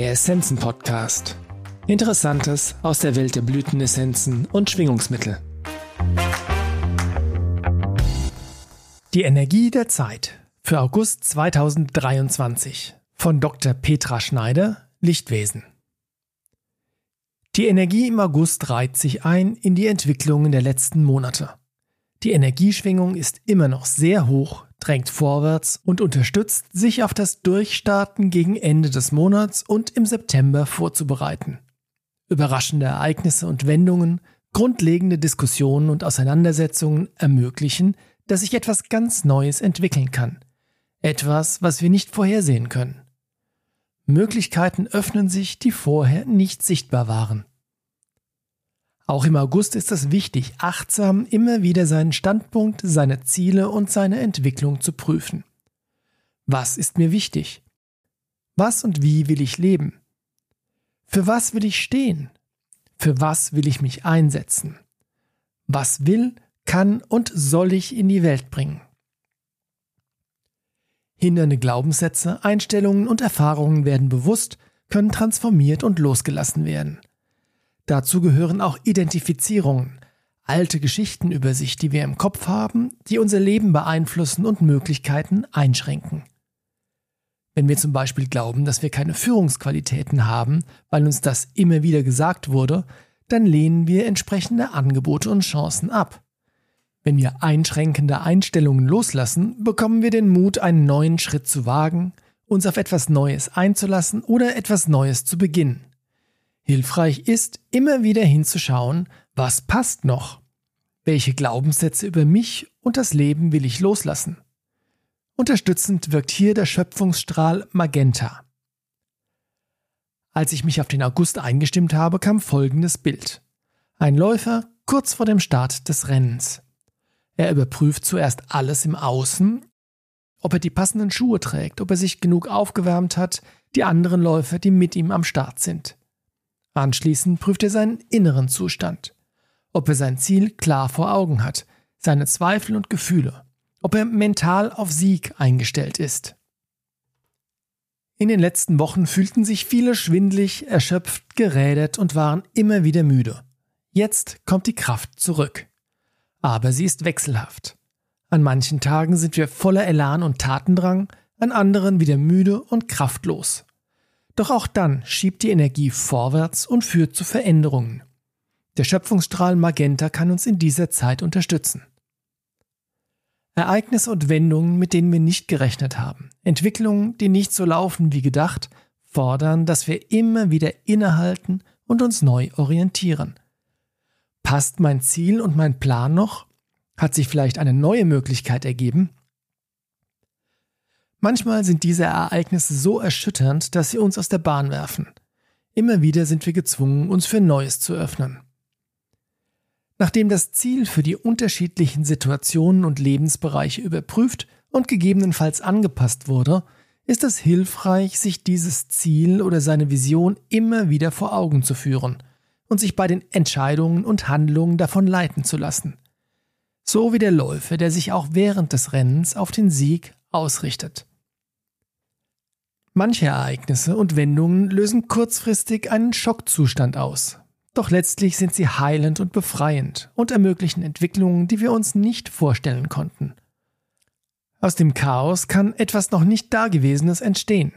Der Essenzen Podcast. Interessantes aus der Welt der Blütenessenzen und Schwingungsmittel. Die Energie der Zeit für August 2023 von Dr. Petra Schneider, Lichtwesen. Die Energie im August reiht sich ein in die Entwicklungen der letzten Monate. Die Energieschwingung ist immer noch sehr hoch, drängt vorwärts und unterstützt, sich auf das Durchstarten gegen Ende des Monats und im September vorzubereiten. Überraschende Ereignisse und Wendungen, grundlegende Diskussionen und Auseinandersetzungen ermöglichen, dass sich etwas ganz Neues entwickeln kann. Etwas, was wir nicht vorhersehen können. Möglichkeiten öffnen sich, die vorher nicht sichtbar waren. Auch im August ist es wichtig, achtsam immer wieder seinen Standpunkt, seine Ziele und seine Entwicklung zu prüfen. Was ist mir wichtig? Was und wie will ich leben? Für was will ich stehen? Für was will ich mich einsetzen? Was will, kann und soll ich in die Welt bringen? Hindernde Glaubenssätze, Einstellungen und Erfahrungen werden bewusst, können transformiert und losgelassen werden. Dazu gehören auch Identifizierungen, alte Geschichten über sich, die wir im Kopf haben, die unser Leben beeinflussen und Möglichkeiten einschränken. Wenn wir zum Beispiel glauben, dass wir keine Führungsqualitäten haben, weil uns das immer wieder gesagt wurde, dann lehnen wir entsprechende Angebote und Chancen ab. Wenn wir einschränkende Einstellungen loslassen, bekommen wir den Mut, einen neuen Schritt zu wagen, uns auf etwas Neues einzulassen oder etwas Neues zu beginnen. Hilfreich ist, immer wieder hinzuschauen, was passt noch? Welche Glaubenssätze über mich und das Leben will ich loslassen? Unterstützend wirkt hier der Schöpfungsstrahl Magenta. Als ich mich auf den August eingestimmt habe, kam folgendes Bild. Ein Läufer kurz vor dem Start des Rennens. Er überprüft zuerst alles im Außen, ob er die passenden Schuhe trägt, ob er sich genug aufgewärmt hat, die anderen Läufer, die mit ihm am Start sind. Anschließend prüft er seinen inneren Zustand, ob er sein Ziel klar vor Augen hat, seine Zweifel und Gefühle, ob er mental auf Sieg eingestellt ist. In den letzten Wochen fühlten sich viele schwindlig, erschöpft, gerädert und waren immer wieder müde. Jetzt kommt die Kraft zurück. Aber sie ist wechselhaft. An manchen Tagen sind wir voller Elan und Tatendrang, an anderen wieder müde und kraftlos. Doch auch dann schiebt die Energie vorwärts und führt zu Veränderungen. Der Schöpfungsstrahl Magenta kann uns in dieser Zeit unterstützen. Ereignisse und Wendungen, mit denen wir nicht gerechnet haben, Entwicklungen, die nicht so laufen wie gedacht, fordern, dass wir immer wieder innehalten und uns neu orientieren. Passt mein Ziel und mein Plan noch? Hat sich vielleicht eine neue Möglichkeit ergeben? Manchmal sind diese Ereignisse so erschütternd, dass sie uns aus der Bahn werfen. Immer wieder sind wir gezwungen, uns für Neues zu öffnen. Nachdem das Ziel für die unterschiedlichen Situationen und Lebensbereiche überprüft und gegebenenfalls angepasst wurde, ist es hilfreich, sich dieses Ziel oder seine Vision immer wieder vor Augen zu führen und sich bei den Entscheidungen und Handlungen davon leiten zu lassen. So wie der Läufer, der sich auch während des Rennens auf den Sieg ausrichtet. Manche Ereignisse und Wendungen lösen kurzfristig einen Schockzustand aus. Doch letztlich sind sie heilend und befreiend und ermöglichen Entwicklungen, die wir uns nicht vorstellen konnten. Aus dem Chaos kann etwas noch nicht Dagewesenes entstehen.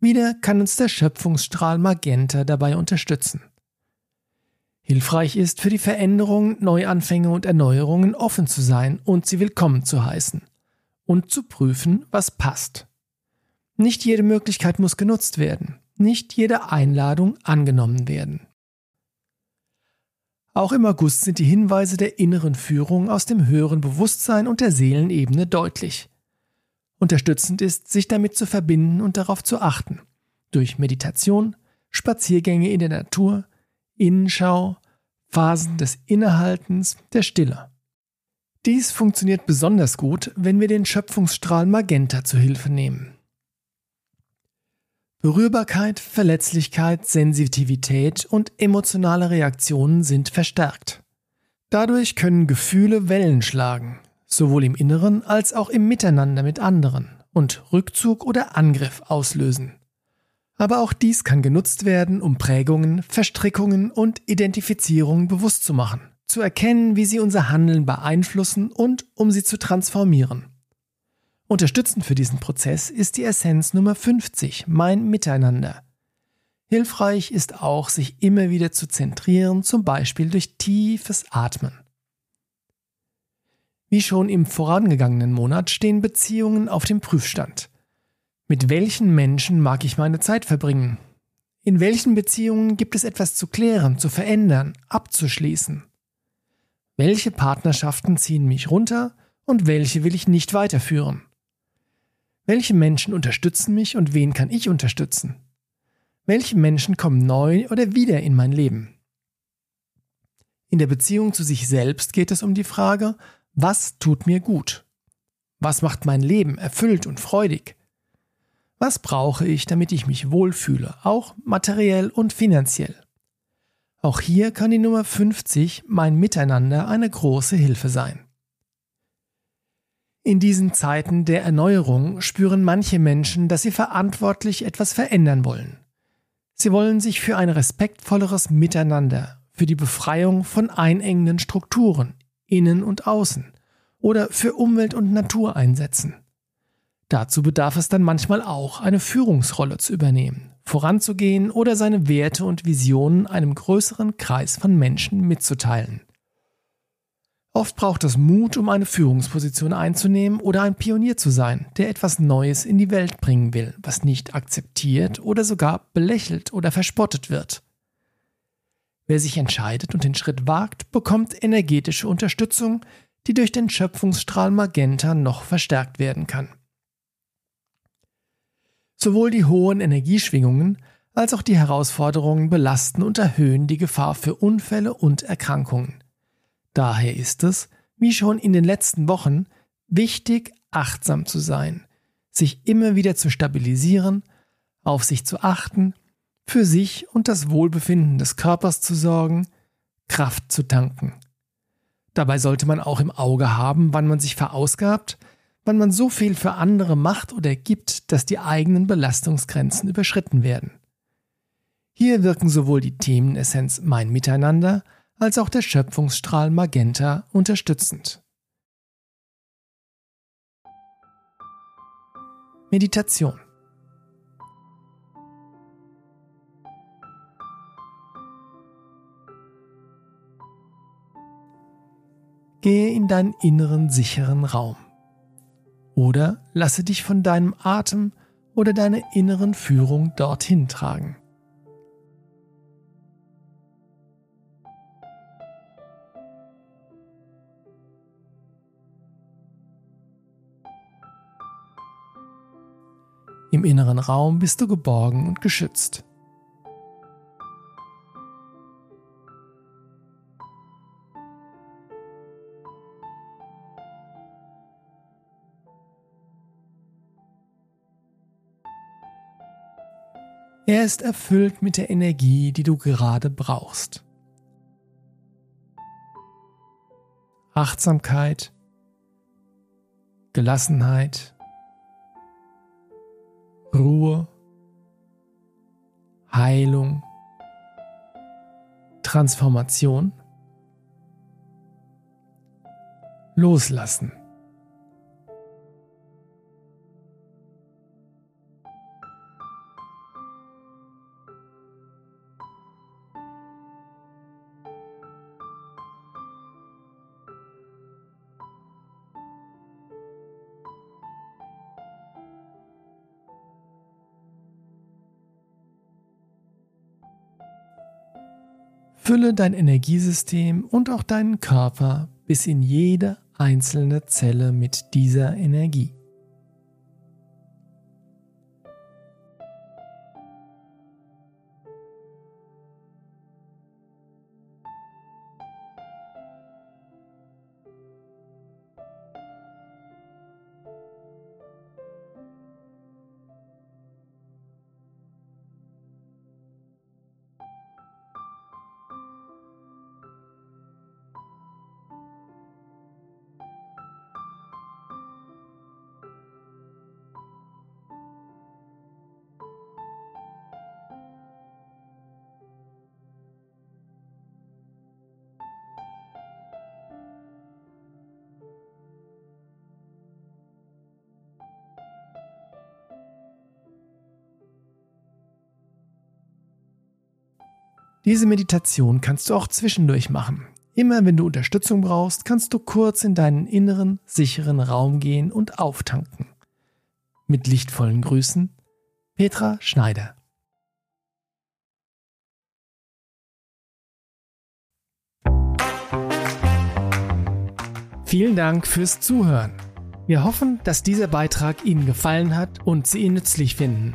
Wieder kann uns der Schöpfungsstrahl Magenta dabei unterstützen. Hilfreich ist für die Veränderungen, Neuanfänge und Erneuerungen offen zu sein und sie willkommen zu heißen und zu prüfen, was passt. Nicht jede Möglichkeit muss genutzt werden, nicht jede Einladung angenommen werden. Auch im August sind die Hinweise der inneren Führung aus dem höheren Bewusstsein und der Seelenebene deutlich. Unterstützend ist, sich damit zu verbinden und darauf zu achten. Durch Meditation, Spaziergänge in der Natur, Innenschau, Phasen des Innehaltens, der Stille. Dies funktioniert besonders gut, wenn wir den Schöpfungsstrahl Magenta zu Hilfe nehmen. Berührbarkeit, Verletzlichkeit, Sensitivität und emotionale Reaktionen sind verstärkt. Dadurch können Gefühle Wellen schlagen, sowohl im Inneren als auch im Miteinander mit anderen und Rückzug oder Angriff auslösen. Aber auch dies kann genutzt werden, um Prägungen, Verstrickungen und Identifizierungen bewusst zu machen, zu erkennen, wie sie unser Handeln beeinflussen und um sie zu transformieren. Unterstützend für diesen Prozess ist die Essenz Nummer 50, mein Miteinander. Hilfreich ist auch, sich immer wieder zu zentrieren, zum Beispiel durch tiefes Atmen. Wie schon im vorangegangenen Monat stehen Beziehungen auf dem Prüfstand. Mit welchen Menschen mag ich meine Zeit verbringen? In welchen Beziehungen gibt es etwas zu klären, zu verändern, abzuschließen? Welche Partnerschaften ziehen mich runter und welche will ich nicht weiterführen? Welche Menschen unterstützen mich und wen kann ich unterstützen? Welche Menschen kommen neu oder wieder in mein Leben? In der Beziehung zu sich selbst geht es um die Frage, was tut mir gut? Was macht mein Leben erfüllt und freudig? Was brauche ich, damit ich mich wohlfühle, auch materiell und finanziell? Auch hier kann die Nummer 50, mein Miteinander, eine große Hilfe sein. In diesen Zeiten der Erneuerung spüren manche Menschen, dass sie verantwortlich etwas verändern wollen. Sie wollen sich für ein respektvolleres Miteinander, für die Befreiung von einengenden Strukturen, innen und außen, oder für Umwelt und Natur einsetzen. Dazu bedarf es dann manchmal auch, eine Führungsrolle zu übernehmen, voranzugehen oder seine Werte und Visionen einem größeren Kreis von Menschen mitzuteilen. Oft braucht es Mut, um eine Führungsposition einzunehmen oder ein Pionier zu sein, der etwas Neues in die Welt bringen will, was nicht akzeptiert oder sogar belächelt oder verspottet wird. Wer sich entscheidet und den Schritt wagt, bekommt energetische Unterstützung, die durch den Schöpfungsstrahl Magenta noch verstärkt werden kann. Sowohl die hohen Energieschwingungen als auch die Herausforderungen belasten und erhöhen die Gefahr für Unfälle und Erkrankungen. Daher ist es, wie schon in den letzten Wochen, wichtig, achtsam zu sein, sich immer wieder zu stabilisieren, auf sich zu achten, für sich und das Wohlbefinden des Körpers zu sorgen, Kraft zu tanken. Dabei sollte man auch im Auge haben, wann man sich verausgabt, wann man so viel für andere macht oder gibt, dass die eigenen Belastungsgrenzen überschritten werden. Hier wirken sowohl die Themenessenz Mein Miteinander als auch der Schöpfungsstrahl Magenta unterstützend. Meditation Gehe in deinen inneren sicheren Raum. Oder lasse dich von deinem Atem oder deiner inneren Führung dorthin tragen. Im inneren Raum bist du geborgen und geschützt. Er ist erfüllt mit der Energie, die du gerade brauchst. Achtsamkeit, Gelassenheit, Ruhe, Heilung, Transformation, Loslassen. Fülle dein Energiesystem und auch deinen Körper bis in jede einzelne Zelle mit dieser Energie. Diese Meditation kannst du auch zwischendurch machen. Immer wenn du Unterstützung brauchst, kannst du kurz in deinen inneren, sicheren Raum gehen und auftanken. Mit lichtvollen Grüßen, Petra Schneider. Vielen Dank fürs Zuhören. Wir hoffen, dass dieser Beitrag Ihnen gefallen hat und Sie ihn nützlich finden.